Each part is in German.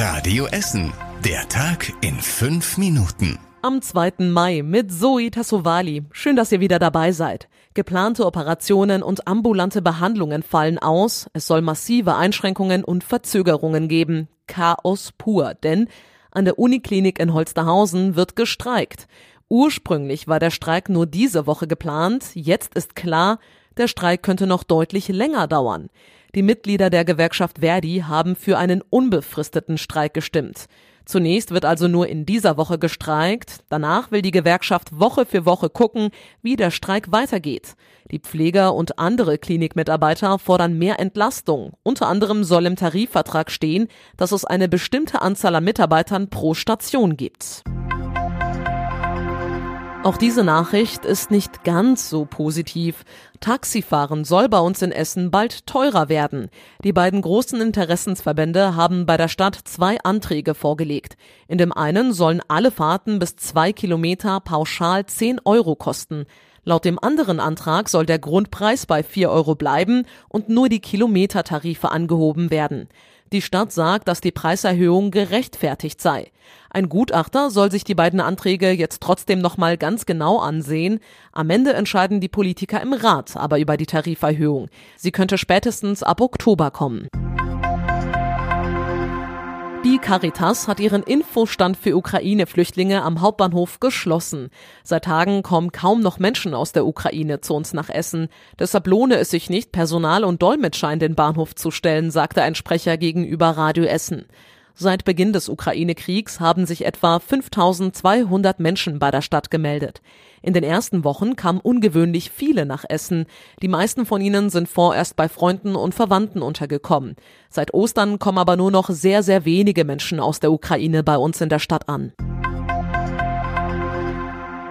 Radio Essen. Der Tag in fünf Minuten. Am 2. Mai mit Zoe Tassovali. Schön, dass ihr wieder dabei seid. Geplante Operationen und ambulante Behandlungen fallen aus. Es soll massive Einschränkungen und Verzögerungen geben. Chaos pur, denn an der Uniklinik in Holsterhausen wird gestreikt. Ursprünglich war der Streik nur diese Woche geplant. Jetzt ist klar, der Streik könnte noch deutlich länger dauern. Die Mitglieder der Gewerkschaft Verdi haben für einen unbefristeten Streik gestimmt. Zunächst wird also nur in dieser Woche gestreikt. Danach will die Gewerkschaft Woche für Woche gucken, wie der Streik weitergeht. Die Pfleger und andere Klinikmitarbeiter fordern mehr Entlastung. Unter anderem soll im Tarifvertrag stehen, dass es eine bestimmte Anzahl an Mitarbeitern pro Station gibt. Auch diese Nachricht ist nicht ganz so positiv. Taxifahren soll bei uns in Essen bald teurer werden. Die beiden großen Interessensverbände haben bei der Stadt zwei Anträge vorgelegt. In dem einen sollen alle Fahrten bis zwei Kilometer pauschal 10 Euro kosten. Laut dem anderen Antrag soll der Grundpreis bei 4 Euro bleiben und nur die Kilometertarife angehoben werden. Die Stadt sagt, dass die Preiserhöhung gerechtfertigt sei. Ein Gutachter soll sich die beiden Anträge jetzt trotzdem nochmal ganz genau ansehen. Am Ende entscheiden die Politiker im Rat aber über die Tariferhöhung. Sie könnte spätestens ab Oktober kommen. Die Caritas hat ihren Infostand für Ukraine-Flüchtlinge am Hauptbahnhof geschlossen. Seit Tagen kommen kaum noch Menschen aus der Ukraine zu uns nach Essen. Deshalb lohne es sich nicht, Personal und Dolmetscher in den Bahnhof zu stellen, sagte ein Sprecher gegenüber Radio Essen. Seit Beginn des Ukraine-Kriegs haben sich etwa 5200 Menschen bei der Stadt gemeldet. In den ersten Wochen kamen ungewöhnlich viele nach Essen. Die meisten von ihnen sind vorerst bei Freunden und Verwandten untergekommen. Seit Ostern kommen aber nur noch sehr, sehr wenige Menschen aus der Ukraine bei uns in der Stadt an.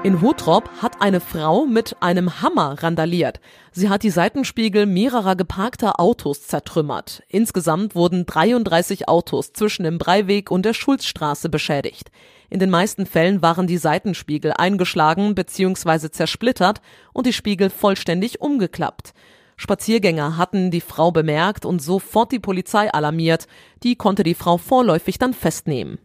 In Hutrop hat eine Frau mit einem Hammer randaliert. Sie hat die Seitenspiegel mehrerer geparkter Autos zertrümmert. Insgesamt wurden 33 Autos zwischen dem Breiweg und der Schulzstraße beschädigt. In den meisten Fällen waren die Seitenspiegel eingeschlagen bzw. zersplittert und die Spiegel vollständig umgeklappt. Spaziergänger hatten die Frau bemerkt und sofort die Polizei alarmiert. Die konnte die Frau vorläufig dann festnehmen.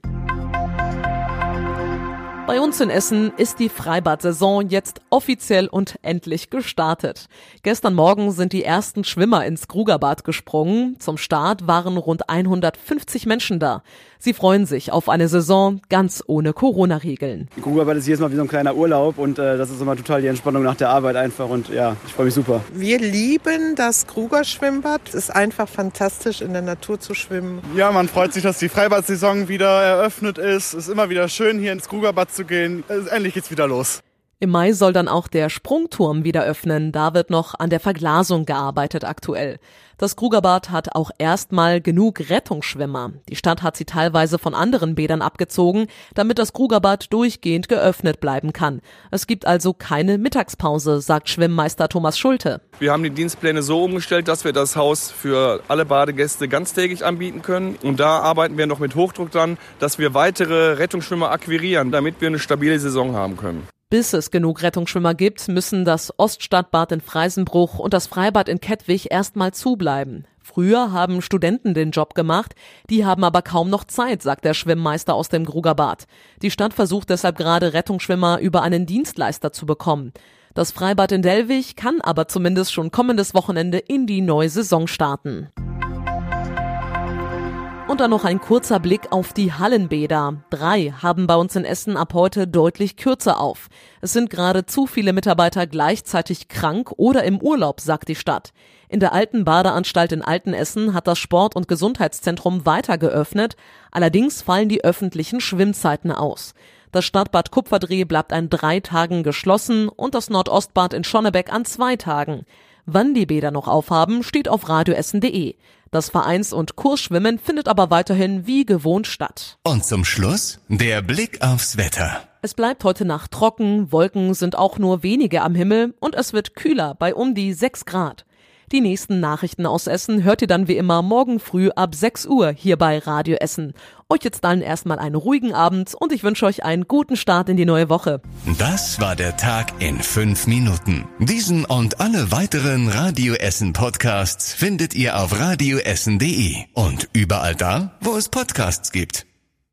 Bei uns in Essen ist die Freibad-Saison jetzt offiziell und endlich gestartet. Gestern Morgen sind die ersten Schwimmer ins Krugerbad gesprungen. Zum Start waren rund 150 Menschen da. Sie freuen sich auf eine Saison ganz ohne Corona-Regeln. Krugerbad ist jedes Mal wie so ein kleiner Urlaub und äh, das ist immer total die Entspannung nach der Arbeit einfach und ja, ich freue mich super. Wir lieben das Kruger Schwimmbad. Es ist einfach fantastisch in der Natur zu schwimmen. Ja, man freut sich, dass die Freibad-Saison wieder eröffnet ist. Es ist immer wieder schön hier ins Krugerbad zu gehen. Endlich geht's wieder los. Im Mai soll dann auch der Sprungturm wieder öffnen. Da wird noch an der Verglasung gearbeitet aktuell. Das Krugerbad hat auch erstmal genug Rettungsschwimmer. Die Stadt hat sie teilweise von anderen Bädern abgezogen, damit das Krugerbad durchgehend geöffnet bleiben kann. Es gibt also keine Mittagspause, sagt Schwimmmeister Thomas Schulte. Wir haben die Dienstpläne so umgestellt, dass wir das Haus für alle Badegäste ganztägig anbieten können. Und da arbeiten wir noch mit Hochdruck dran, dass wir weitere Rettungsschwimmer akquirieren, damit wir eine stabile Saison haben können. Bis es genug Rettungsschwimmer gibt, müssen das Oststadtbad in Freisenbruch und das Freibad in Kettwig erstmal zubleiben. Früher haben Studenten den Job gemacht, die haben aber kaum noch Zeit, sagt der Schwimmmeister aus dem Grugerbad. Die Stadt versucht deshalb gerade Rettungsschwimmer über einen Dienstleister zu bekommen. Das Freibad in Delwig kann aber zumindest schon kommendes Wochenende in die neue Saison starten. Und dann noch ein kurzer Blick auf die Hallenbäder. Drei haben bei uns in Essen ab heute deutlich kürzer auf. Es sind gerade zu viele Mitarbeiter gleichzeitig krank oder im Urlaub, sagt die Stadt. In der alten Badeanstalt in Altenessen hat das Sport- und Gesundheitszentrum weiter geöffnet. Allerdings fallen die öffentlichen Schwimmzeiten aus. Das Stadtbad Kupferdreh bleibt an drei Tagen geschlossen und das Nordostbad in Schonnebeck an zwei Tagen. Wann die Bäder noch aufhaben, steht auf radioessen.de. Das Vereins- und Kursschwimmen findet aber weiterhin wie gewohnt statt. Und zum Schluss der Blick aufs Wetter. Es bleibt heute Nacht trocken, Wolken sind auch nur wenige am Himmel und es wird kühler bei um die 6 Grad. Die nächsten Nachrichten aus Essen hört ihr dann wie immer morgen früh ab 6 Uhr hier bei Radio Essen. Euch jetzt dann erstmal einen ruhigen Abend und ich wünsche euch einen guten Start in die neue Woche. Das war der Tag in fünf Minuten. Diesen und alle weiteren Radio Essen Podcasts findet ihr auf radioessen.de und überall da, wo es Podcasts gibt.